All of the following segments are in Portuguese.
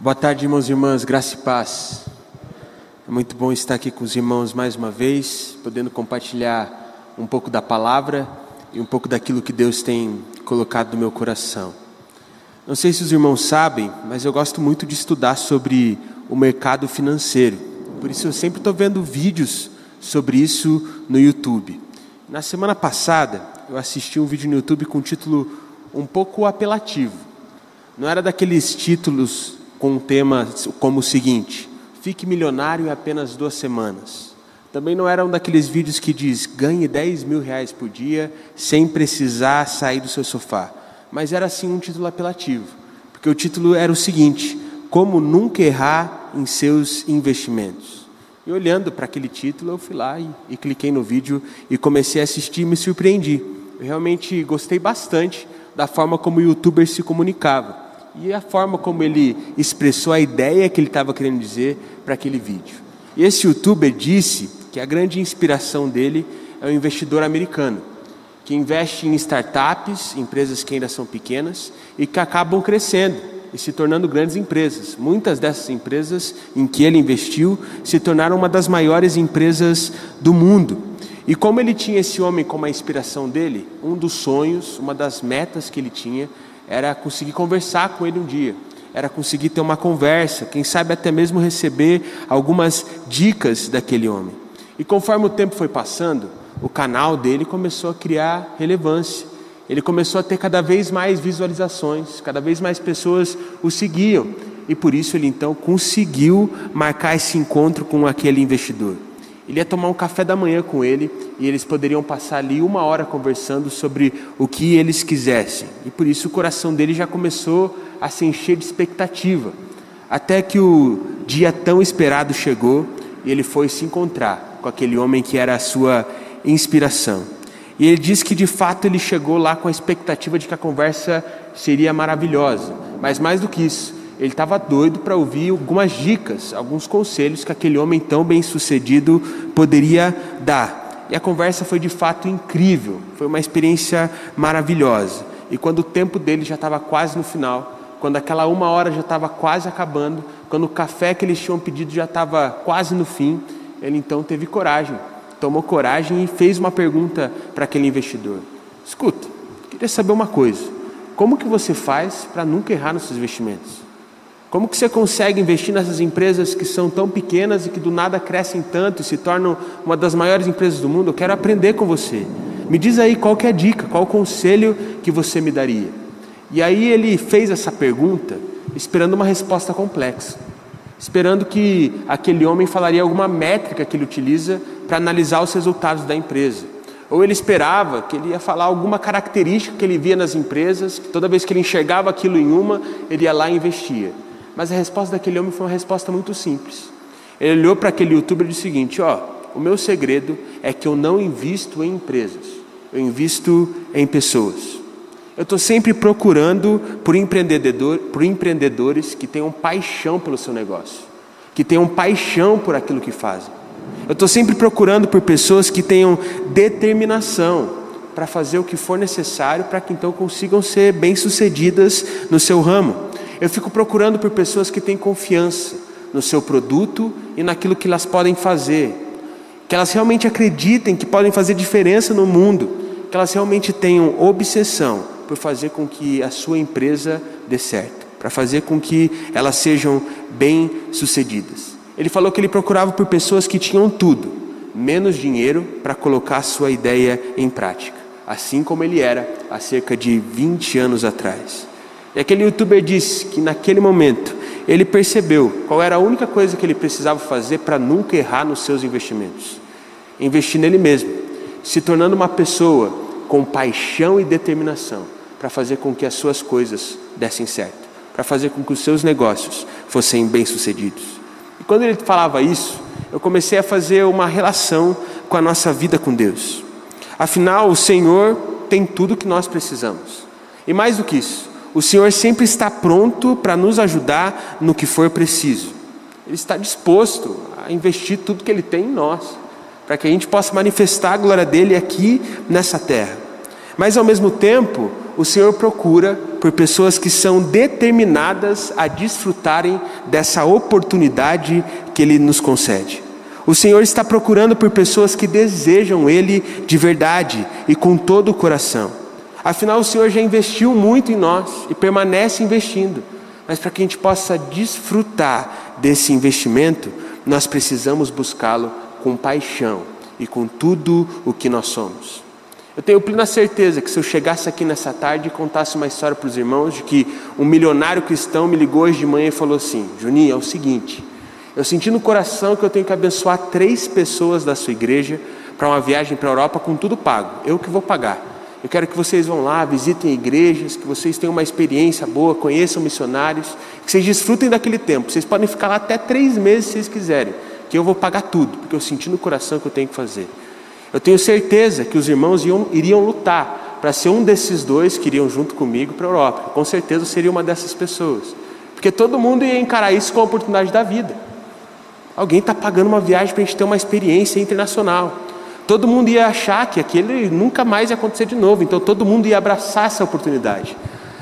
Boa tarde, irmãos e irmãs, graça e paz. É muito bom estar aqui com os irmãos mais uma vez, podendo compartilhar um pouco da palavra e um pouco daquilo que Deus tem colocado no meu coração. Não sei se os irmãos sabem, mas eu gosto muito de estudar sobre o mercado financeiro. Por isso eu sempre estou vendo vídeos sobre isso no YouTube. Na semana passada, eu assisti um vídeo no YouTube com um título um pouco apelativo. Não era daqueles títulos com um tema como o seguinte: Fique milionário em apenas duas semanas. Também não era um daqueles vídeos que diz ganhe 10 mil reais por dia sem precisar sair do seu sofá. Mas era assim um título apelativo, porque o título era o seguinte: Como nunca errar em seus investimentos. E olhando para aquele título, eu fui lá e, e cliquei no vídeo e comecei a assistir e me surpreendi. Eu realmente gostei bastante da forma como o youtuber se comunicava e a forma como ele expressou a ideia que ele estava querendo dizer para aquele vídeo. Esse youtuber disse que a grande inspiração dele é o investidor americano, que investe em startups, empresas que ainda são pequenas e que acabam crescendo e se tornando grandes empresas. Muitas dessas empresas em que ele investiu se tornaram uma das maiores empresas do mundo. E como ele tinha esse homem como a inspiração dele, um dos sonhos, uma das metas que ele tinha era conseguir conversar com ele um dia, era conseguir ter uma conversa, quem sabe até mesmo receber algumas dicas daquele homem. E conforme o tempo foi passando, o canal dele começou a criar relevância. Ele começou a ter cada vez mais visualizações, cada vez mais pessoas o seguiam. E por isso ele então conseguiu marcar esse encontro com aquele investidor. Ele ia tomar um café da manhã com ele e eles poderiam passar ali uma hora conversando sobre o que eles quisessem. E por isso o coração dele já começou a se encher de expectativa. Até que o dia tão esperado chegou e ele foi se encontrar com aquele homem que era a sua inspiração. E ele disse que de fato ele chegou lá com a expectativa de que a conversa seria maravilhosa, mas mais do que isso, ele estava doido para ouvir algumas dicas, alguns conselhos que aquele homem tão bem sucedido poderia dar. E a conversa foi de fato incrível, foi uma experiência maravilhosa. E quando o tempo dele já estava quase no final, quando aquela uma hora já estava quase acabando, quando o café que eles tinham pedido já estava quase no fim, ele então teve coragem, tomou coragem e fez uma pergunta para aquele investidor: Escuta, queria saber uma coisa. Como que você faz para nunca errar nos seus investimentos? Como que você consegue investir nessas empresas que são tão pequenas e que do nada crescem tanto e se tornam uma das maiores empresas do mundo? Eu quero aprender com você. Me diz aí qual que é a dica, qual o conselho que você me daria. E aí ele fez essa pergunta esperando uma resposta complexa, esperando que aquele homem falaria alguma métrica que ele utiliza para analisar os resultados da empresa. Ou ele esperava que ele ia falar alguma característica que ele via nas empresas, que toda vez que ele enxergava aquilo em uma, ele ia lá e investia. Mas a resposta daquele homem foi uma resposta muito simples. Ele olhou para aquele youtuber e disse o seguinte: Ó, o meu segredo é que eu não invisto em empresas, eu invisto em pessoas. Eu estou sempre procurando por, empreendedor, por empreendedores que tenham paixão pelo seu negócio, que tenham paixão por aquilo que fazem. Eu estou sempre procurando por pessoas que tenham determinação para fazer o que for necessário para que então consigam ser bem-sucedidas no seu ramo. Eu fico procurando por pessoas que têm confiança no seu produto e naquilo que elas podem fazer, que elas realmente acreditem que podem fazer diferença no mundo, que elas realmente tenham obsessão por fazer com que a sua empresa dê certo, para fazer com que elas sejam bem-sucedidas. Ele falou que ele procurava por pessoas que tinham tudo, menos dinheiro para colocar a sua ideia em prática, assim como ele era há cerca de 20 anos atrás. E aquele youtuber disse que naquele momento ele percebeu qual era a única coisa que ele precisava fazer para nunca errar nos seus investimentos: investir nele mesmo, se tornando uma pessoa com paixão e determinação para fazer com que as suas coisas dessem certo, para fazer com que os seus negócios fossem bem-sucedidos. E quando ele falava isso, eu comecei a fazer uma relação com a nossa vida com Deus. Afinal, o Senhor tem tudo que nós precisamos. E mais do que isso, o Senhor sempre está pronto para nos ajudar no que for preciso. Ele está disposto a investir tudo que Ele tem em nós, para que a gente possa manifestar a glória dele aqui nessa terra. Mas ao mesmo tempo, o Senhor procura por pessoas que são determinadas a desfrutarem dessa oportunidade que Ele nos concede. O Senhor está procurando por pessoas que desejam Ele de verdade e com todo o coração. Afinal, o Senhor já investiu muito em nós e permanece investindo. Mas para que a gente possa desfrutar desse investimento, nós precisamos buscá-lo com paixão e com tudo o que nós somos. Eu tenho plena certeza que se eu chegasse aqui nessa tarde e contasse uma história para os irmãos de que um milionário cristão me ligou hoje de manhã e falou assim: Juninho, é o seguinte, eu senti no coração que eu tenho que abençoar três pessoas da sua igreja para uma viagem para a Europa com tudo pago. Eu que vou pagar. Eu quero que vocês vão lá, visitem igrejas, que vocês tenham uma experiência boa, conheçam missionários, que vocês desfrutem daquele tempo. Vocês podem ficar lá até três meses se vocês quiserem, que eu vou pagar tudo, porque eu senti no coração que eu tenho que fazer. Eu tenho certeza que os irmãos iam, iriam lutar para ser um desses dois que iriam junto comigo para a Europa. Com certeza seria uma dessas pessoas, porque todo mundo ia encarar isso como a oportunidade da vida. Alguém está pagando uma viagem para a gente ter uma experiência internacional. Todo mundo ia achar que aquilo nunca mais ia acontecer de novo, então todo mundo ia abraçar essa oportunidade.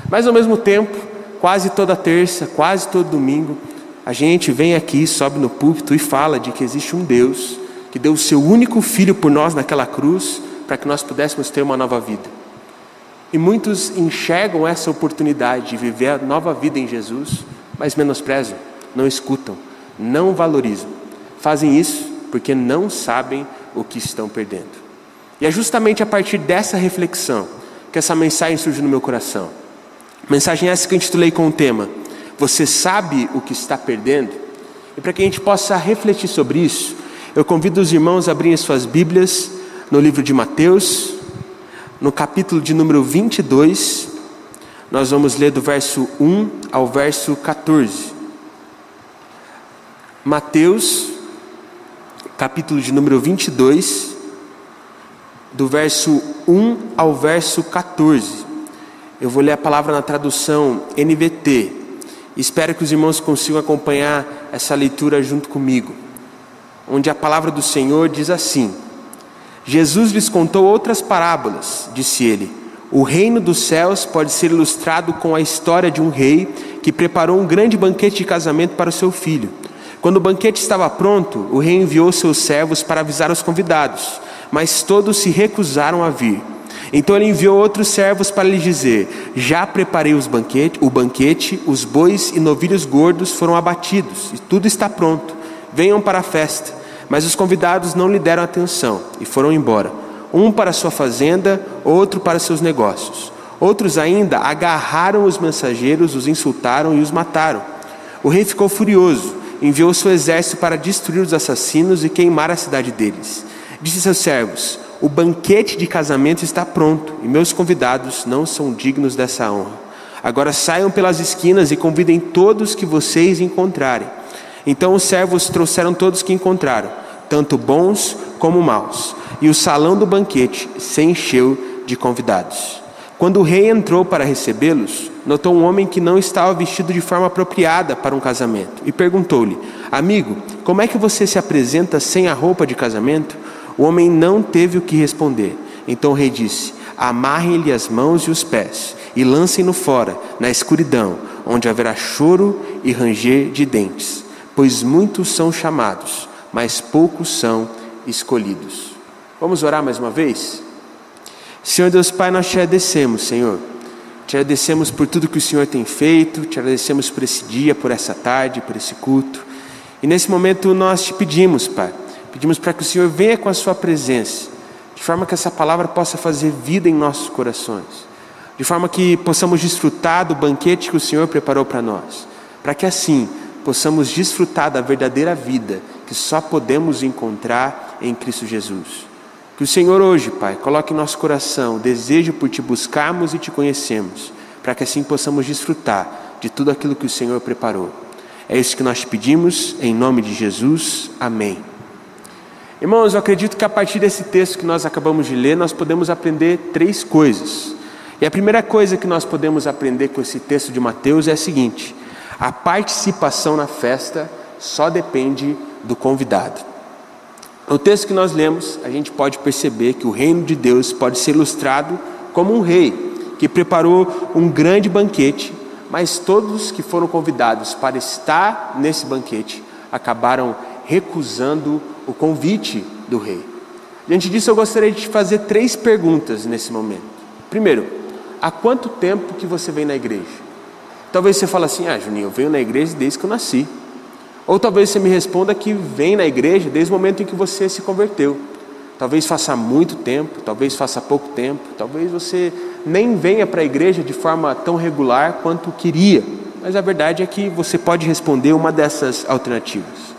Mas ao mesmo tempo, quase toda terça, quase todo domingo, a gente vem aqui, sobe no púlpito e fala de que existe um Deus que deu o seu único filho por nós naquela cruz para que nós pudéssemos ter uma nova vida. E muitos enxergam essa oportunidade de viver a nova vida em Jesus, mas menosprezam, não escutam, não valorizam. Fazem isso porque não sabem o que estão perdendo. E é justamente a partir dessa reflexão que essa mensagem surge no meu coração. Mensagem essa que eu intitulei com o tema: Você sabe o que está perdendo? E para que a gente possa refletir sobre isso, eu convido os irmãos a abrirem suas Bíblias no livro de Mateus, no capítulo de número 22. Nós vamos ler do verso 1 ao verso 14. Mateus, capítulo de número 22, do verso 1 ao verso 14. Eu vou ler a palavra na tradução NVT. Espero que os irmãos consigam acompanhar essa leitura junto comigo. Onde a palavra do Senhor diz assim: Jesus lhes contou outras parábolas, disse ele. O reino dos céus pode ser ilustrado com a história de um rei que preparou um grande banquete de casamento para o seu filho. Quando o banquete estava pronto, o rei enviou seus servos para avisar os convidados, mas todos se recusaram a vir. Então ele enviou outros servos para lhes dizer: Já preparei banquete, o banquete, os bois e novilhos gordos foram abatidos, e tudo está pronto. Venham para a festa. Mas os convidados não lhe deram atenção e foram embora, um para sua fazenda, outro para seus negócios. Outros ainda agarraram os mensageiros, os insultaram e os mataram. O rei ficou furioso enviou seu exército para destruir os assassinos e queimar a cidade deles. Disse seus servos: O banquete de casamento está pronto e meus convidados não são dignos dessa honra. Agora saiam pelas esquinas e convidem todos que vocês encontrarem. Então os servos trouxeram todos que encontraram, tanto bons como maus, e o salão do banquete se encheu de convidados. Quando o rei entrou para recebê-los, notou um homem que não estava vestido de forma apropriada para um casamento e perguntou-lhe: Amigo, como é que você se apresenta sem a roupa de casamento? O homem não teve o que responder. Então o rei disse: Amarrem-lhe as mãos e os pés e lancem-no fora, na escuridão, onde haverá choro e ranger de dentes, pois muitos são chamados, mas poucos são escolhidos. Vamos orar mais uma vez? Senhor Deus Pai, nós te agradecemos, Senhor. Te agradecemos por tudo que o Senhor tem feito, te agradecemos por esse dia, por essa tarde, por esse culto. E nesse momento nós te pedimos, Pai, pedimos para que o Senhor venha com a Sua presença, de forma que essa palavra possa fazer vida em nossos corações, de forma que possamos desfrutar do banquete que o Senhor preparou para nós, para que assim possamos desfrutar da verdadeira vida que só podemos encontrar em Cristo Jesus. Que o Senhor hoje, Pai, coloque em nosso coração o desejo por te buscarmos e te conhecermos, para que assim possamos desfrutar de tudo aquilo que o Senhor preparou. É isso que nós te pedimos, em nome de Jesus. Amém. Irmãos, eu acredito que a partir desse texto que nós acabamos de ler, nós podemos aprender três coisas. E a primeira coisa que nós podemos aprender com esse texto de Mateus é a seguinte: a participação na festa só depende do convidado. No texto que nós lemos, a gente pode perceber que o reino de Deus pode ser ilustrado como um rei que preparou um grande banquete, mas todos que foram convidados para estar nesse banquete acabaram recusando o convite do rei. Diante disso, eu gostaria de te fazer três perguntas nesse momento. Primeiro, há quanto tempo que você vem na igreja? Talvez você fale assim: Ah, Juninho, eu venho na igreja desde que eu nasci. Ou talvez você me responda que vem na igreja desde o momento em que você se converteu. Talvez faça muito tempo, talvez faça pouco tempo, talvez você nem venha para a igreja de forma tão regular quanto queria. Mas a verdade é que você pode responder uma dessas alternativas.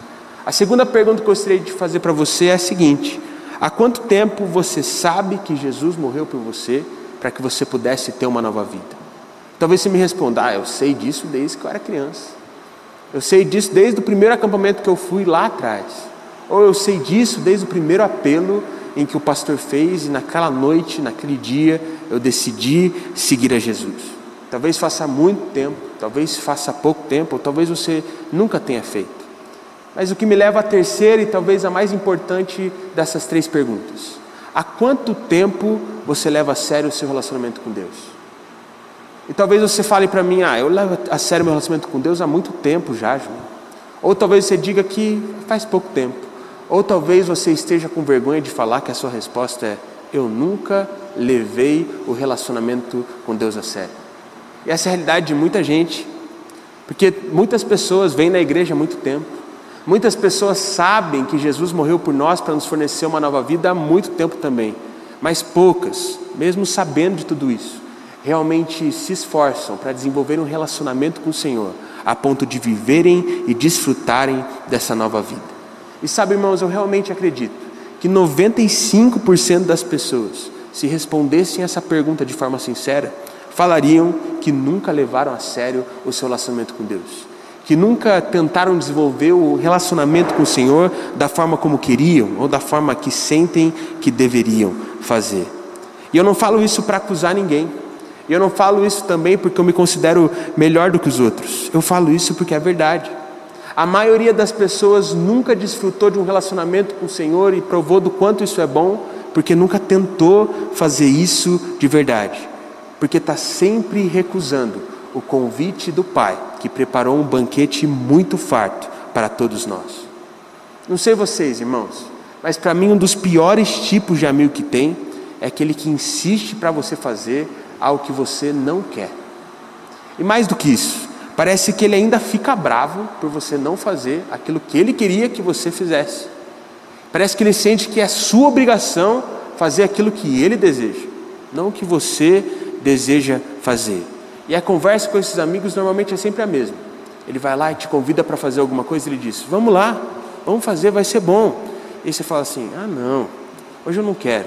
A segunda pergunta que eu gostaria de fazer para você é a seguinte: há quanto tempo você sabe que Jesus morreu por você para que você pudesse ter uma nova vida? Talvez você me responda: ah, eu sei disso desde que eu era criança. Eu sei disso desde o primeiro acampamento que eu fui lá atrás. Ou eu sei disso desde o primeiro apelo em que o pastor fez e naquela noite, naquele dia, eu decidi seguir a Jesus. Talvez faça muito tempo, talvez faça pouco tempo, ou talvez você nunca tenha feito. Mas o que me leva à terceira e talvez a mais importante dessas três perguntas: há quanto tempo você leva a sério o seu relacionamento com Deus? E talvez você fale para mim, ah, eu levo a sério meu relacionamento com Deus há muito tempo já, João. Ou talvez você diga que faz pouco tempo. Ou talvez você esteja com vergonha de falar que a sua resposta é: eu nunca levei o relacionamento com Deus a sério. E essa é a realidade de muita gente, porque muitas pessoas vêm na igreja há muito tempo, muitas pessoas sabem que Jesus morreu por nós para nos fornecer uma nova vida há muito tempo também, mas poucas, mesmo sabendo de tudo isso, realmente se esforçam para desenvolver um relacionamento com o Senhor, a ponto de viverem e desfrutarem dessa nova vida. E sabe, irmãos, eu realmente acredito que 95% das pessoas, se respondessem essa pergunta de forma sincera, falariam que nunca levaram a sério o seu relacionamento com Deus, que nunca tentaram desenvolver o relacionamento com o Senhor da forma como queriam ou da forma que sentem que deveriam fazer. E eu não falo isso para acusar ninguém. E eu não falo isso também porque eu me considero melhor do que os outros. Eu falo isso porque é verdade. A maioria das pessoas nunca desfrutou de um relacionamento com o Senhor e provou do quanto isso é bom, porque nunca tentou fazer isso de verdade. Porque está sempre recusando o convite do Pai, que preparou um banquete muito farto para todos nós. Não sei vocês, irmãos, mas para mim um dos piores tipos de amigo que tem é aquele que insiste para você fazer ao que você não quer. E mais do que isso, parece que ele ainda fica bravo por você não fazer aquilo que ele queria que você fizesse. Parece que ele sente que é sua obrigação fazer aquilo que ele deseja, não o que você deseja fazer. E a conversa com esses amigos normalmente é sempre a mesma. Ele vai lá e te convida para fazer alguma coisa, ele diz: Vamos lá, vamos fazer, vai ser bom. E você fala assim: Ah, não, hoje eu não quero.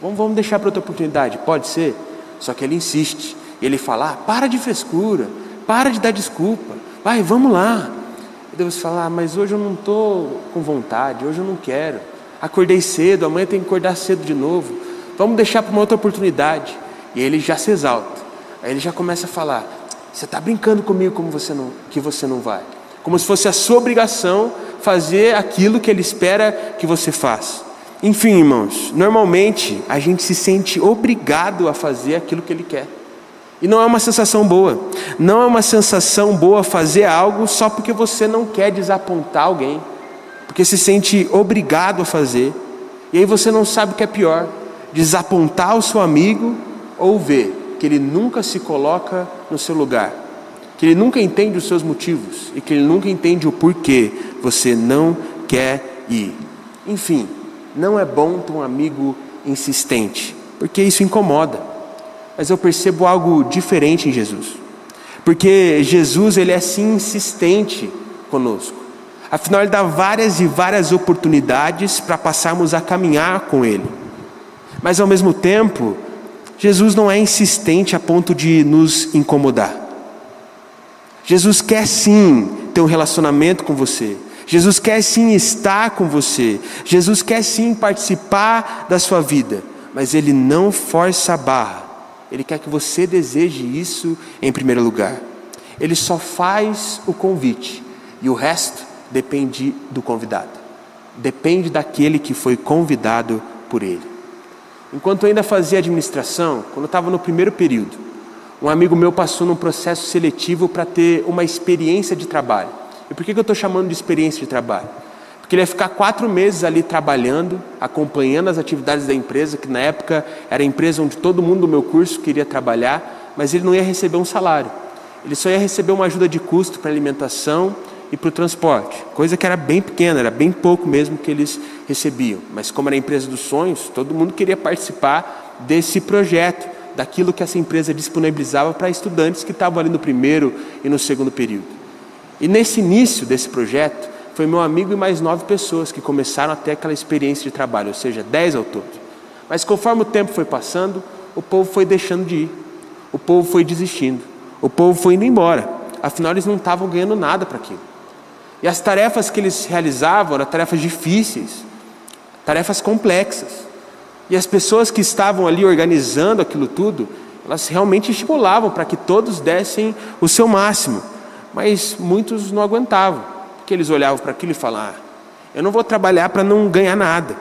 Vamos, vamos deixar para outra oportunidade, pode ser? Só que ele insiste. Ele fala: ah, para de frescura, para de dar desculpa, vai, vamos lá. E Deus fala: ah, mas hoje eu não estou com vontade, hoje eu não quero. Acordei cedo, amanhã tem que acordar cedo de novo. Vamos deixar para uma outra oportunidade. E ele já se exalta. Aí ele já começa a falar: você está brincando comigo como você não, que você não vai. Como se fosse a sua obrigação fazer aquilo que ele espera que você faça. Enfim, irmãos, normalmente a gente se sente obrigado a fazer aquilo que ele quer. E não é uma sensação boa. Não é uma sensação boa fazer algo só porque você não quer desapontar alguém, porque se sente obrigado a fazer. E aí você não sabe o que é pior: desapontar o seu amigo ou ver que ele nunca se coloca no seu lugar, que ele nunca entende os seus motivos e que ele nunca entende o porquê você não quer ir. Enfim, não é bom ter um amigo insistente, porque isso incomoda. Mas eu percebo algo diferente em Jesus. Porque Jesus, ele é sim insistente conosco. Afinal, ele dá várias e várias oportunidades para passarmos a caminhar com ele. Mas ao mesmo tempo, Jesus não é insistente a ponto de nos incomodar. Jesus quer sim ter um relacionamento com você. Jesus quer sim estar com você, Jesus quer sim participar da sua vida, mas Ele não força a barra, Ele quer que você deseje isso em primeiro lugar. Ele só faz o convite e o resto depende do convidado, depende daquele que foi convidado por Ele. Enquanto eu ainda fazia administração, quando eu estava no primeiro período, um amigo meu passou num processo seletivo para ter uma experiência de trabalho. E por que, eu estou chamando de experiência de trabalho? Porque ele ia ficar quatro meses ali trabalhando, acompanhando as atividades da empresa, que na época era a empresa onde todo mundo do meu curso queria trabalhar, mas ele não ia receber um salário. Ele só ia receber uma ajuda de custo para alimentação e para o transporte, coisa que era bem pequena, era bem pouco mesmo que eles recebiam. Mas como era a empresa dos sonhos, todo mundo queria participar desse projeto, daquilo que essa empresa disponibilizava para estudantes que estavam ali no primeiro e no segundo período. E nesse início desse projeto, foi meu amigo e mais nove pessoas que começaram a ter aquela experiência de trabalho, ou seja, dez ao todo. Mas conforme o tempo foi passando, o povo foi deixando de ir, o povo foi desistindo, o povo foi indo embora. Afinal, eles não estavam ganhando nada para aquilo. E as tarefas que eles realizavam eram tarefas difíceis, tarefas complexas. E as pessoas que estavam ali organizando aquilo tudo, elas realmente estimulavam para que todos dessem o seu máximo. Mas muitos não aguentavam, porque eles olhavam para aquilo e falavam: ah, eu não vou trabalhar para não ganhar nada.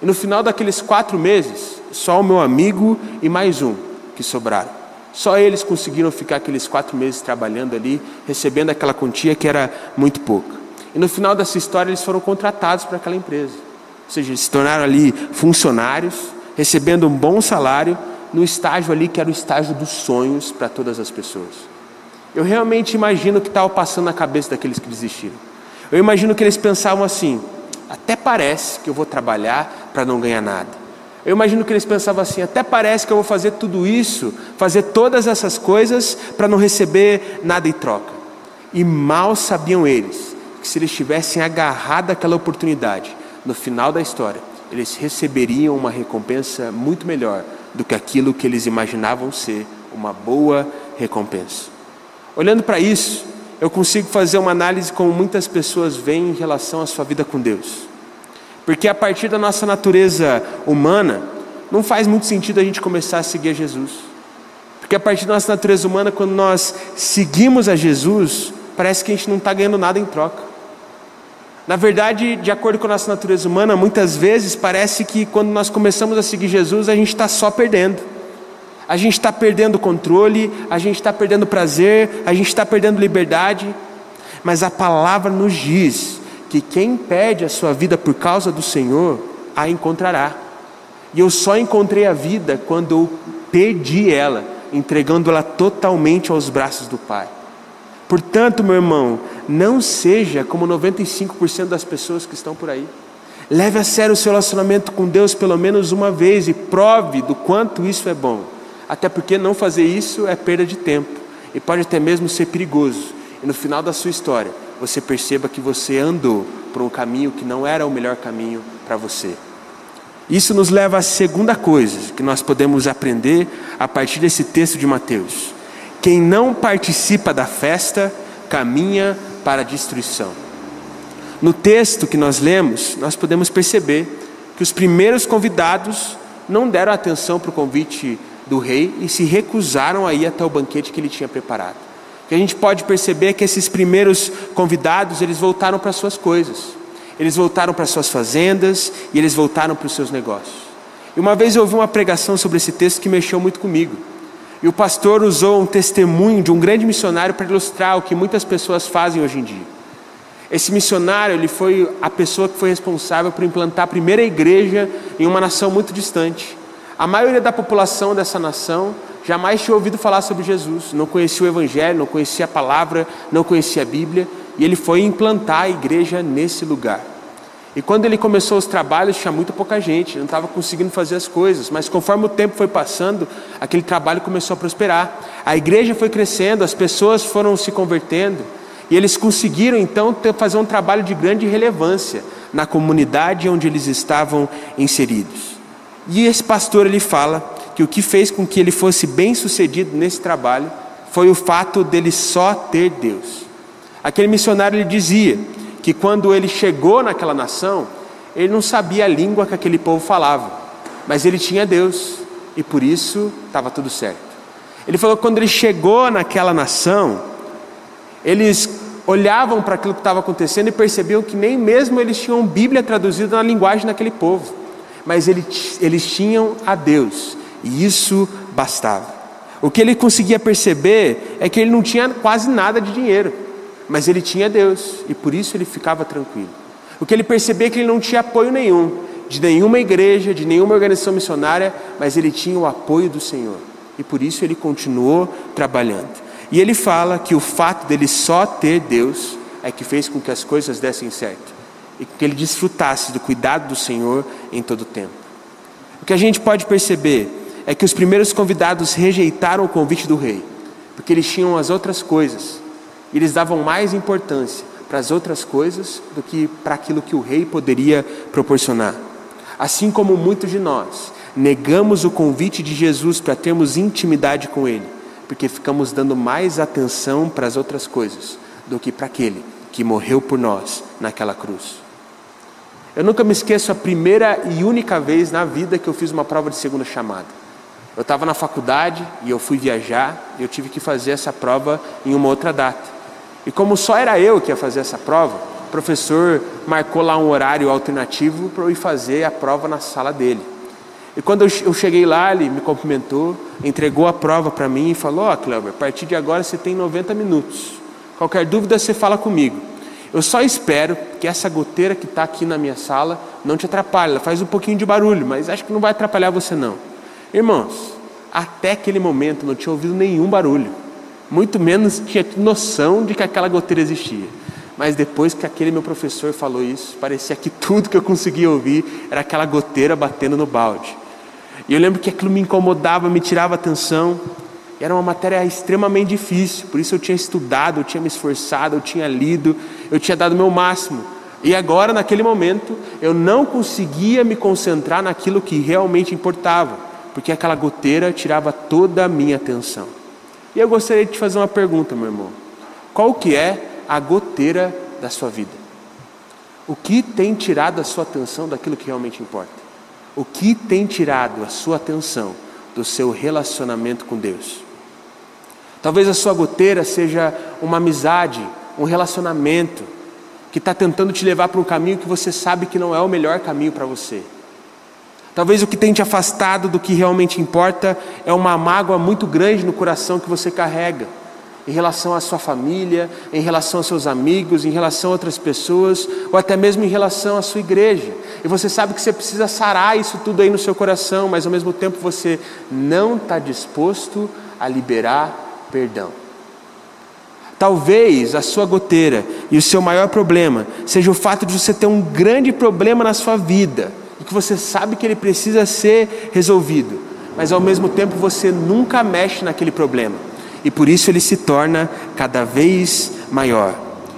E no final daqueles quatro meses, só o meu amigo e mais um que sobraram. Só eles conseguiram ficar aqueles quatro meses trabalhando ali, recebendo aquela quantia que era muito pouca. E no final dessa história, eles foram contratados para aquela empresa. Ou seja, eles se tornaram ali funcionários, recebendo um bom salário, no estágio ali que era o estágio dos sonhos para todas as pessoas. Eu realmente imagino o que estava passando na cabeça daqueles que desistiram. Eu imagino que eles pensavam assim: até parece que eu vou trabalhar para não ganhar nada. Eu imagino que eles pensavam assim: até parece que eu vou fazer tudo isso, fazer todas essas coisas para não receber nada em troca. E mal sabiam eles que se eles tivessem agarrado aquela oportunidade, no final da história, eles receberiam uma recompensa muito melhor do que aquilo que eles imaginavam ser uma boa recompensa. Olhando para isso, eu consigo fazer uma análise como muitas pessoas veem em relação à sua vida com Deus. Porque a partir da nossa natureza humana, não faz muito sentido a gente começar a seguir a Jesus. Porque a partir da nossa natureza humana, quando nós seguimos a Jesus, parece que a gente não está ganhando nada em troca. Na verdade, de acordo com a nossa natureza humana, muitas vezes parece que quando nós começamos a seguir Jesus, a gente está só perdendo. A gente está perdendo controle, a gente está perdendo prazer, a gente está perdendo liberdade. Mas a palavra nos diz que quem perde a sua vida por causa do Senhor, a encontrará. E eu só encontrei a vida quando eu perdi ela, entregando-la totalmente aos braços do Pai. Portanto, meu irmão, não seja como 95% das pessoas que estão por aí. Leve a sério o seu relacionamento com Deus pelo menos uma vez e prove do quanto isso é bom. Até porque não fazer isso é perda de tempo e pode até mesmo ser perigoso. E no final da sua história, você perceba que você andou por um caminho que não era o melhor caminho para você. Isso nos leva à segunda coisa que nós podemos aprender a partir desse texto de Mateus. Quem não participa da festa caminha para a destruição. No texto que nós lemos, nós podemos perceber que os primeiros convidados não deram atenção para o convite do rei e se recusaram a ir até o banquete que ele tinha preparado que a gente pode perceber é que esses primeiros convidados, eles voltaram para suas coisas. Eles voltaram para suas fazendas e eles voltaram para os seus negócios. E uma vez eu ouvi uma pregação sobre esse texto que mexeu muito comigo. E o pastor usou um testemunho de um grande missionário para ilustrar o que muitas pessoas fazem hoje em dia. Esse missionário, ele foi a pessoa que foi responsável por implantar a primeira igreja em uma nação muito distante. A maioria da população dessa nação jamais tinha ouvido falar sobre Jesus, não conhecia o Evangelho, não conhecia a palavra, não conhecia a Bíblia, e ele foi implantar a igreja nesse lugar. E quando ele começou os trabalhos, tinha muito pouca gente, não estava conseguindo fazer as coisas, mas conforme o tempo foi passando, aquele trabalho começou a prosperar. A igreja foi crescendo, as pessoas foram se convertendo, e eles conseguiram então fazer um trabalho de grande relevância na comunidade onde eles estavam inseridos. E esse pastor ele fala que o que fez com que ele fosse bem sucedido nesse trabalho foi o fato dele só ter Deus. Aquele missionário ele dizia que quando ele chegou naquela nação, ele não sabia a língua que aquele povo falava, mas ele tinha Deus e por isso estava tudo certo. Ele falou que quando ele chegou naquela nação, eles olhavam para aquilo que estava acontecendo e percebiam que nem mesmo eles tinham Bíblia traduzida na linguagem daquele povo mas eles tinham a Deus, e isso bastava. O que ele conseguia perceber é que ele não tinha quase nada de dinheiro, mas ele tinha Deus, e por isso ele ficava tranquilo. O que ele percebia é que ele não tinha apoio nenhum, de nenhuma igreja, de nenhuma organização missionária, mas ele tinha o apoio do Senhor, e por isso ele continuou trabalhando. E ele fala que o fato dele só ter Deus é que fez com que as coisas dessem certo e que ele desfrutasse do cuidado do Senhor em todo o tempo. O que a gente pode perceber é que os primeiros convidados rejeitaram o convite do rei, porque eles tinham as outras coisas, e eles davam mais importância para as outras coisas do que para aquilo que o rei poderia proporcionar. Assim como muitos de nós negamos o convite de Jesus para termos intimidade com Ele, porque ficamos dando mais atenção para as outras coisas do que para aquele que morreu por nós naquela cruz. Eu nunca me esqueço a primeira e única vez na vida que eu fiz uma prova de segunda chamada. Eu estava na faculdade e eu fui viajar e eu tive que fazer essa prova em uma outra data. E como só era eu que ia fazer essa prova, o professor marcou lá um horário alternativo para eu ir fazer a prova na sala dele. E quando eu cheguei lá, ele me cumprimentou, entregou a prova para mim e falou: Ó, oh, Cleber, a partir de agora você tem 90 minutos. Qualquer dúvida você fala comigo. Eu só espero que essa goteira que está aqui na minha sala não te atrapalhe. Ela faz um pouquinho de barulho, mas acho que não vai atrapalhar você não. Irmãos, até aquele momento não tinha ouvido nenhum barulho. Muito menos tinha noção de que aquela goteira existia. Mas depois que aquele meu professor falou isso, parecia que tudo que eu conseguia ouvir era aquela goteira batendo no balde. E eu lembro que aquilo me incomodava, me tirava atenção. Era uma matéria extremamente difícil, por isso eu tinha estudado, eu tinha me esforçado, eu tinha lido, eu tinha dado o meu máximo. E agora, naquele momento, eu não conseguia me concentrar naquilo que realmente importava, porque aquela goteira tirava toda a minha atenção. E eu gostaria de te fazer uma pergunta, meu irmão. Qual que é a goteira da sua vida? O que tem tirado a sua atenção daquilo que realmente importa? O que tem tirado a sua atenção do seu relacionamento com Deus? Talvez a sua goteira seja uma amizade, um relacionamento que está tentando te levar para um caminho que você sabe que não é o melhor caminho para você. Talvez o que tem te afastado do que realmente importa é uma mágoa muito grande no coração que você carrega, em relação à sua família, em relação aos seus amigos, em relação a outras pessoas, ou até mesmo em relação à sua igreja. E você sabe que você precisa sarar isso tudo aí no seu coração, mas ao mesmo tempo você não está disposto a liberar perdão. Talvez a sua goteira e o seu maior problema seja o fato de você ter um grande problema na sua vida e que você sabe que ele precisa ser resolvido, mas ao mesmo tempo você nunca mexe naquele problema e por isso ele se torna cada vez maior.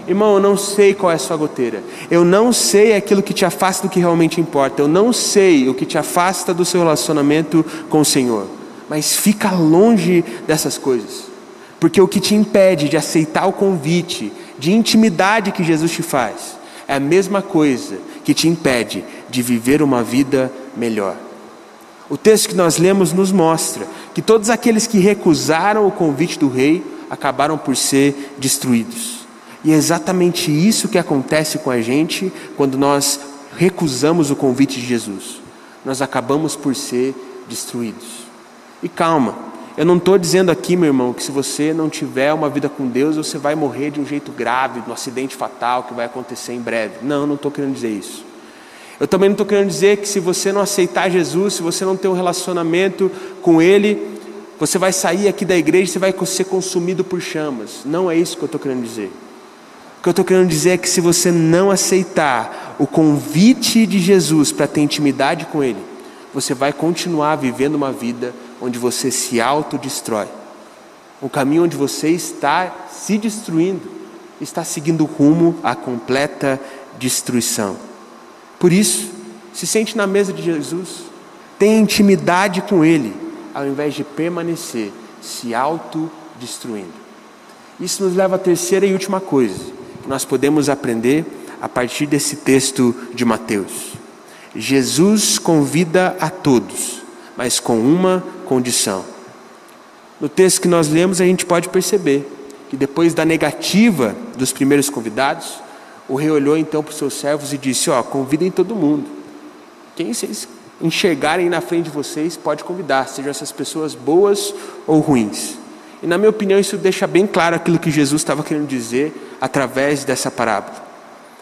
Irmão, eu não sei qual é a sua goteira, eu não sei aquilo que te afasta do que realmente importa, eu não sei o que te afasta do seu relacionamento com o Senhor, mas fica longe dessas coisas. Porque o que te impede de aceitar o convite de intimidade que Jesus te faz é a mesma coisa que te impede de viver uma vida melhor. O texto que nós lemos nos mostra que todos aqueles que recusaram o convite do rei acabaram por ser destruídos. E é exatamente isso que acontece com a gente quando nós recusamos o convite de Jesus. Nós acabamos por ser destruídos. E calma, eu não estou dizendo aqui, meu irmão, que se você não tiver uma vida com Deus, você vai morrer de um jeito grave, de um acidente fatal que vai acontecer em breve. Não, não estou querendo dizer isso. Eu também não estou querendo dizer que se você não aceitar Jesus, se você não ter um relacionamento com Ele, você vai sair aqui da igreja e você vai ser consumido por chamas. Não é isso que eu estou querendo dizer. O que eu estou querendo dizer é que se você não aceitar o convite de Jesus para ter intimidade com Ele, você vai continuar vivendo uma vida onde você se autodestrói. Um caminho onde você está se destruindo, está seguindo rumo à completa destruição. Por isso, se sente na mesa de Jesus, tenha intimidade com Ele, ao invés de permanecer se autodestruindo. Isso nos leva à terceira e última coisa que nós podemos aprender a partir desse texto de Mateus. Jesus convida a todos mas com uma condição. No texto que nós lemos, a gente pode perceber que depois da negativa dos primeiros convidados, o rei olhou então para os seus servos e disse: Ó, convidem todo mundo. Quem vocês enxergarem na frente de vocês, pode convidar, sejam essas pessoas boas ou ruins. E na minha opinião, isso deixa bem claro aquilo que Jesus estava querendo dizer através dessa parábola.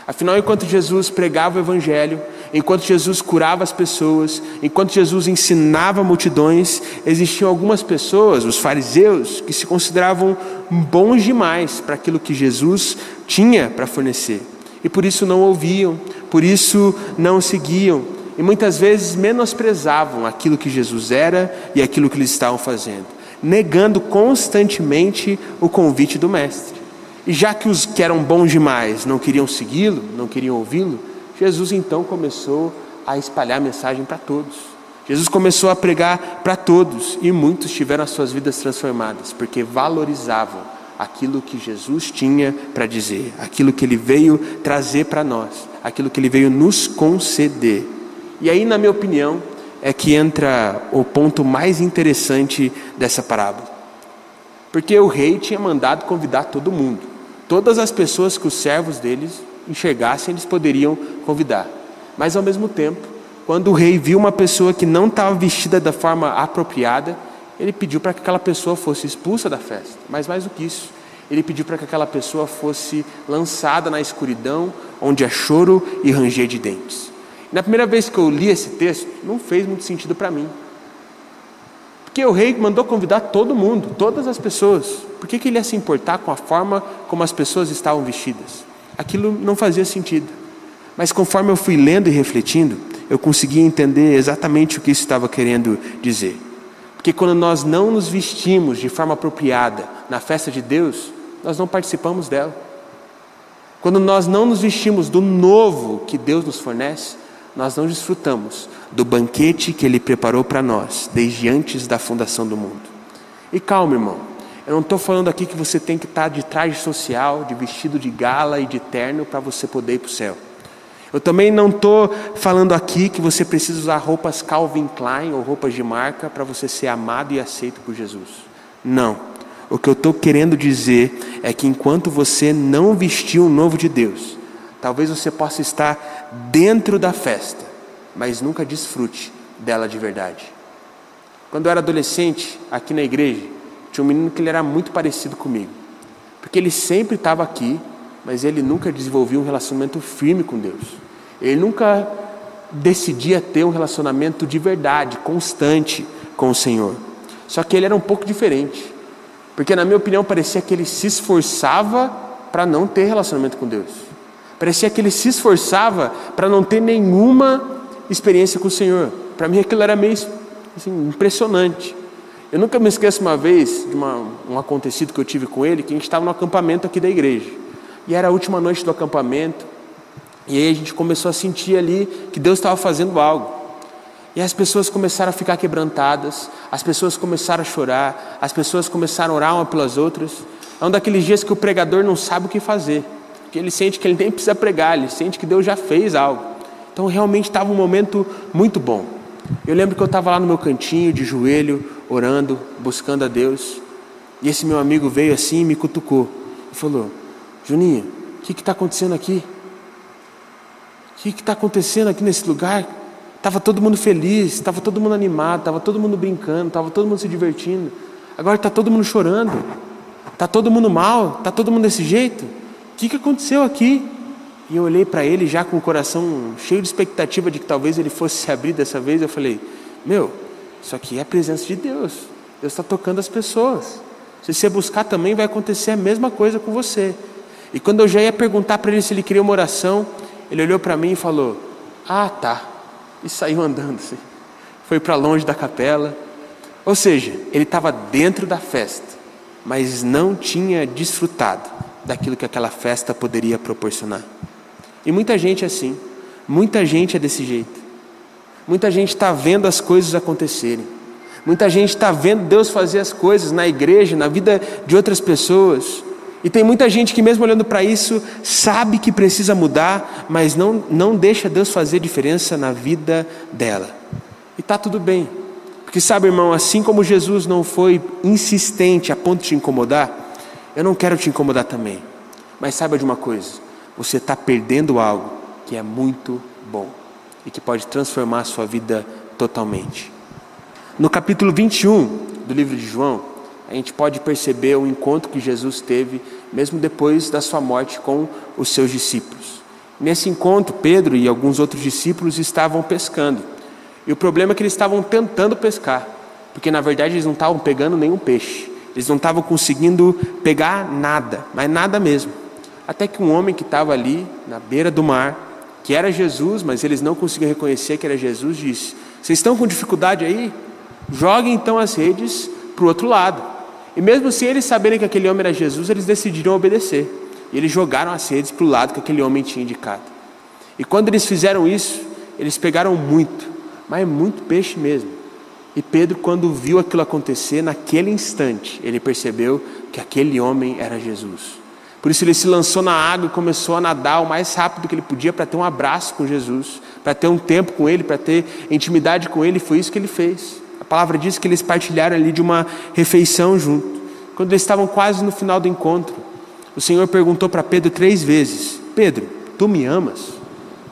Afinal, enquanto Jesus pregava o Evangelho, enquanto Jesus curava as pessoas, enquanto Jesus ensinava multidões, existiam algumas pessoas, os fariseus, que se consideravam bons demais para aquilo que Jesus tinha para fornecer. E por isso não ouviam, por isso não seguiam, e muitas vezes menosprezavam aquilo que Jesus era e aquilo que eles estavam fazendo, negando constantemente o convite do Mestre. E já que os que eram bons demais não queriam segui-lo, não queriam ouvi-lo, Jesus então começou a espalhar a mensagem para todos. Jesus começou a pregar para todos e muitos tiveram as suas vidas transformadas, porque valorizavam aquilo que Jesus tinha para dizer, aquilo que ele veio trazer para nós, aquilo que ele veio nos conceder. E aí, na minha opinião, é que entra o ponto mais interessante dessa parábola. Porque o rei tinha mandado convidar todo mundo. Todas as pessoas que os servos deles enxergassem, eles poderiam convidar. Mas ao mesmo tempo, quando o rei viu uma pessoa que não estava vestida da forma apropriada, ele pediu para que aquela pessoa fosse expulsa da festa. Mas mais do que isso, ele pediu para que aquela pessoa fosse lançada na escuridão, onde há choro e ranger de dentes. Na primeira vez que eu li esse texto, não fez muito sentido para mim. Porque o rei mandou convidar todo mundo, todas as pessoas. Por que, que ele ia se importar com a forma como as pessoas estavam vestidas? Aquilo não fazia sentido. Mas conforme eu fui lendo e refletindo, eu consegui entender exatamente o que isso estava querendo dizer. Porque quando nós não nos vestimos de forma apropriada na festa de Deus, nós não participamos dela. Quando nós não nos vestimos do novo que Deus nos fornece, nós não desfrutamos do banquete que Ele preparou para nós desde antes da fundação do mundo. E calma, irmão, eu não estou falando aqui que você tem que estar tá de traje social, de vestido de gala e de terno para você poder ir para o céu. Eu também não estou falando aqui que você precisa usar roupas Calvin Klein ou roupas de marca para você ser amado e aceito por Jesus. Não. O que eu estou querendo dizer é que enquanto você não vestiu o novo de Deus, Talvez você possa estar dentro da festa, mas nunca desfrute dela de verdade. Quando eu era adolescente, aqui na igreja, tinha um menino que ele era muito parecido comigo. Porque ele sempre estava aqui, mas ele nunca desenvolvia um relacionamento firme com Deus. Ele nunca decidia ter um relacionamento de verdade, constante com o Senhor. Só que ele era um pouco diferente. Porque, na minha opinião, parecia que ele se esforçava para não ter relacionamento com Deus. Parecia que ele se esforçava para não ter nenhuma experiência com o Senhor. Para mim aquilo era meio assim, impressionante. Eu nunca me esqueço uma vez de uma, um acontecido que eu tive com ele, que a gente estava no acampamento aqui da igreja. E era a última noite do acampamento. E aí a gente começou a sentir ali que Deus estava fazendo algo. E as pessoas começaram a ficar quebrantadas, as pessoas começaram a chorar, as pessoas começaram a orar uma pelas outras. É um daqueles dias que o pregador não sabe o que fazer que ele sente que ele nem precisa pregar, ele sente que Deus já fez algo. Então realmente estava um momento muito bom. Eu lembro que eu estava lá no meu cantinho, de joelho, orando, buscando a Deus. E esse meu amigo veio assim e me cutucou. E falou: Juninho, o que está acontecendo aqui? O que está acontecendo aqui nesse lugar? Estava todo mundo feliz, estava todo mundo animado, estava todo mundo brincando, estava todo mundo se divertindo. Agora está todo mundo chorando. Está todo mundo mal, está todo mundo desse jeito que, que aconteceu aqui? E eu olhei para ele já com o coração cheio de expectativa de que talvez ele fosse se abrir dessa vez. Eu falei: Meu, isso aqui é a presença de Deus. Deus está tocando as pessoas. Se você buscar também, vai acontecer a mesma coisa com você. E quando eu já ia perguntar para ele se ele queria uma oração, ele olhou para mim e falou: Ah, tá. E saiu andando. Assim. Foi para longe da capela. Ou seja, ele estava dentro da festa, mas não tinha desfrutado daquilo que aquela festa poderia proporcionar. E muita gente é assim, muita gente é desse jeito. Muita gente está vendo as coisas acontecerem. Muita gente está vendo Deus fazer as coisas na igreja, na vida de outras pessoas. E tem muita gente que, mesmo olhando para isso, sabe que precisa mudar, mas não, não deixa Deus fazer diferença na vida dela. E está tudo bem. Porque, sabe, irmão, assim como Jesus não foi insistente a ponto de te incomodar, eu não quero te incomodar também, mas saiba de uma coisa: você está perdendo algo que é muito bom e que pode transformar a sua vida totalmente. No capítulo 21 do livro de João, a gente pode perceber o encontro que Jesus teve, mesmo depois da sua morte, com os seus discípulos. Nesse encontro, Pedro e alguns outros discípulos estavam pescando. E o problema é que eles estavam tentando pescar, porque na verdade eles não estavam pegando nenhum peixe. Eles não estavam conseguindo pegar nada, mas nada mesmo. Até que um homem que estava ali na beira do mar, que era Jesus, mas eles não conseguiam reconhecer que era Jesus, disse: Vocês estão com dificuldade aí? Joguem então as redes para o outro lado. E mesmo sem eles saberem que aquele homem era Jesus, eles decidiram obedecer. E eles jogaram as redes para o lado que aquele homem tinha indicado. E quando eles fizeram isso, eles pegaram muito, mas muito peixe mesmo. E Pedro, quando viu aquilo acontecer, naquele instante, ele percebeu que aquele homem era Jesus. Por isso ele se lançou na água e começou a nadar o mais rápido que ele podia para ter um abraço com Jesus, para ter um tempo com ele, para ter intimidade com ele. Foi isso que ele fez. A palavra diz que eles partilharam ali de uma refeição junto. Quando eles estavam quase no final do encontro, o Senhor perguntou para Pedro três vezes: Pedro, tu me amas?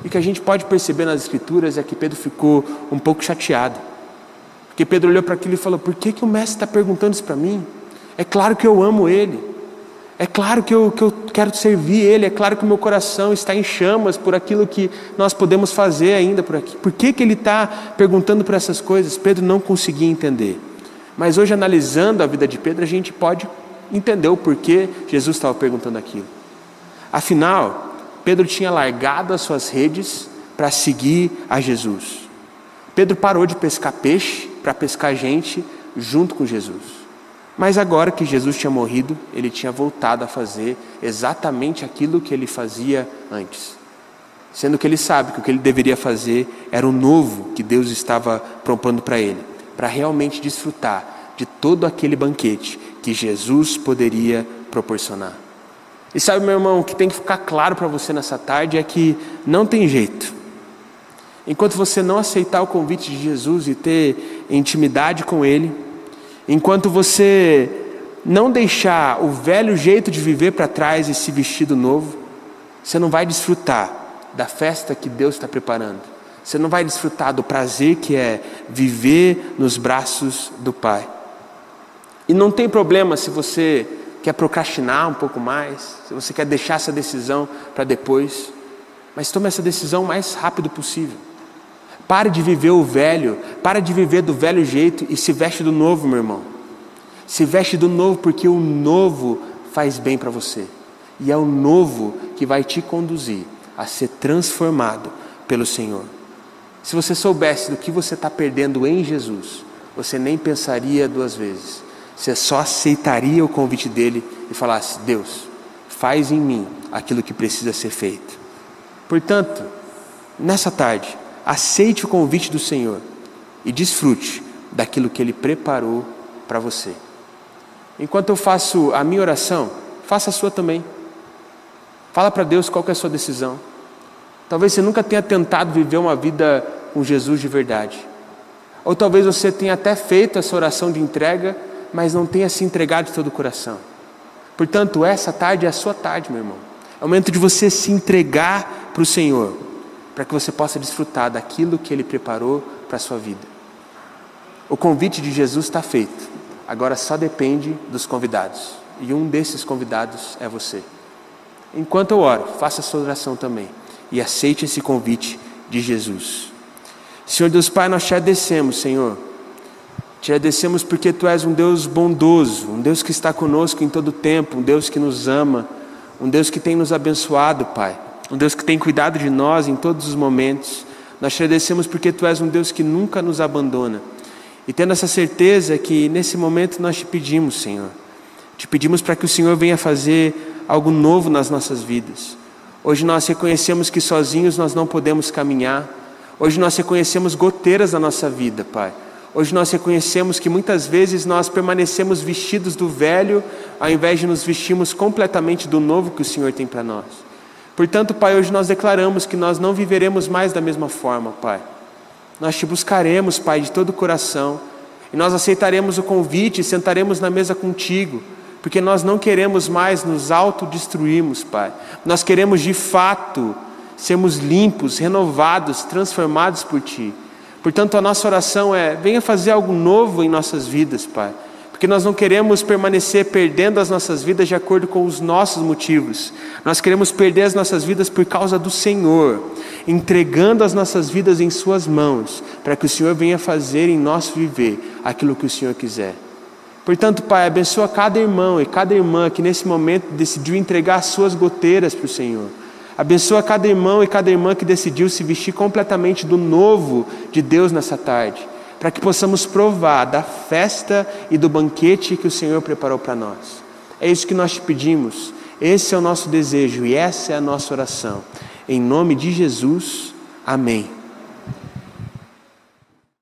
E o que a gente pode perceber nas Escrituras é que Pedro ficou um pouco chateado. Porque Pedro olhou para aquilo e falou: Por que, que o mestre está perguntando isso para mim? É claro que eu amo ele. É claro que eu, que eu quero servir Ele, é claro que o meu coração está em chamas por aquilo que nós podemos fazer ainda por aqui. Por que, que Ele está perguntando por essas coisas? Pedro não conseguia entender. Mas hoje, analisando a vida de Pedro, a gente pode entender o porquê Jesus estava perguntando aquilo. Afinal, Pedro tinha largado as suas redes para seguir a Jesus. Pedro parou de pescar peixe para pescar gente junto com Jesus. Mas agora que Jesus tinha morrido, ele tinha voltado a fazer exatamente aquilo que ele fazia antes. Sendo que ele sabe que o que ele deveria fazer era o novo que Deus estava propondo para ele, para realmente desfrutar de todo aquele banquete que Jesus poderia proporcionar. E sabe, meu irmão, o que tem que ficar claro para você nessa tarde é que não tem jeito. Enquanto você não aceitar o convite de Jesus e ter intimidade com Ele, Enquanto você não deixar o velho jeito de viver para trás e se vestido novo, você não vai desfrutar da festa que Deus está preparando. Você não vai desfrutar do prazer que é viver nos braços do Pai. E não tem problema se você quer procrastinar um pouco mais, se você quer deixar essa decisão para depois, mas tome essa decisão o mais rápido possível. Pare de viver o velho, pare de viver do velho jeito e se veste do novo, meu irmão. Se veste do novo porque o novo faz bem para você. E é o novo que vai te conduzir a ser transformado pelo Senhor. Se você soubesse do que você está perdendo em Jesus, você nem pensaria duas vezes. Você só aceitaria o convite dele e falasse: Deus, faz em mim aquilo que precisa ser feito. Portanto, nessa tarde, aceite o convite do Senhor e desfrute daquilo que Ele preparou para você. Enquanto eu faço a minha oração, faça a sua também. Fala para Deus qual é a sua decisão. Talvez você nunca tenha tentado viver uma vida com Jesus de verdade. Ou talvez você tenha até feito essa oração de entrega, mas não tenha se entregado de todo o coração. Portanto, essa tarde é a sua tarde, meu irmão. É o momento de você se entregar para o Senhor para que você possa desfrutar daquilo que Ele preparou para a sua vida. O convite de Jesus está feito, agora só depende dos convidados, e um desses convidados é você. Enquanto eu oro, faça a sua oração também e aceite esse convite de Jesus. Senhor Deus Pai, nós te agradecemos, Senhor. Te agradecemos porque Tu és um Deus bondoso, um Deus que está conosco em todo o tempo, um Deus que nos ama, um Deus que tem nos abençoado, Pai um Deus que tem cuidado de nós em todos os momentos. Nós te agradecemos porque tu és um Deus que nunca nos abandona. E tendo essa certeza que nesse momento nós te pedimos, Senhor, te pedimos para que o Senhor venha fazer algo novo nas nossas vidas. Hoje nós reconhecemos que sozinhos nós não podemos caminhar. Hoje nós reconhecemos goteiras na nossa vida, Pai. Hoje nós reconhecemos que muitas vezes nós permanecemos vestidos do velho, ao invés de nos vestirmos completamente do novo que o Senhor tem para nós. Portanto, Pai, hoje nós declaramos que nós não viveremos mais da mesma forma, Pai. Nós te buscaremos, Pai, de todo o coração, e nós aceitaremos o convite e sentaremos na mesa contigo, porque nós não queremos mais nos autodestruirmos, Pai. Nós queremos de fato sermos limpos, renovados, transformados por Ti. Portanto, a nossa oração é: venha fazer algo novo em nossas vidas, Pai. Porque nós não queremos permanecer perdendo as nossas vidas de acordo com os nossos motivos. Nós queremos perder as nossas vidas por causa do Senhor, entregando as nossas vidas em Suas mãos, para que o Senhor venha fazer em nós viver aquilo que o Senhor quiser. Portanto, Pai, abençoa cada irmão e cada irmã que nesse momento decidiu entregar as suas goteiras para o Senhor. Abençoa cada irmão e cada irmã que decidiu se vestir completamente do novo de Deus nessa tarde, para que possamos provar da festa e do banquete que o Senhor preparou para nós. É isso que nós te pedimos, esse é o nosso desejo e essa é a nossa oração. Em nome de Jesus, amém.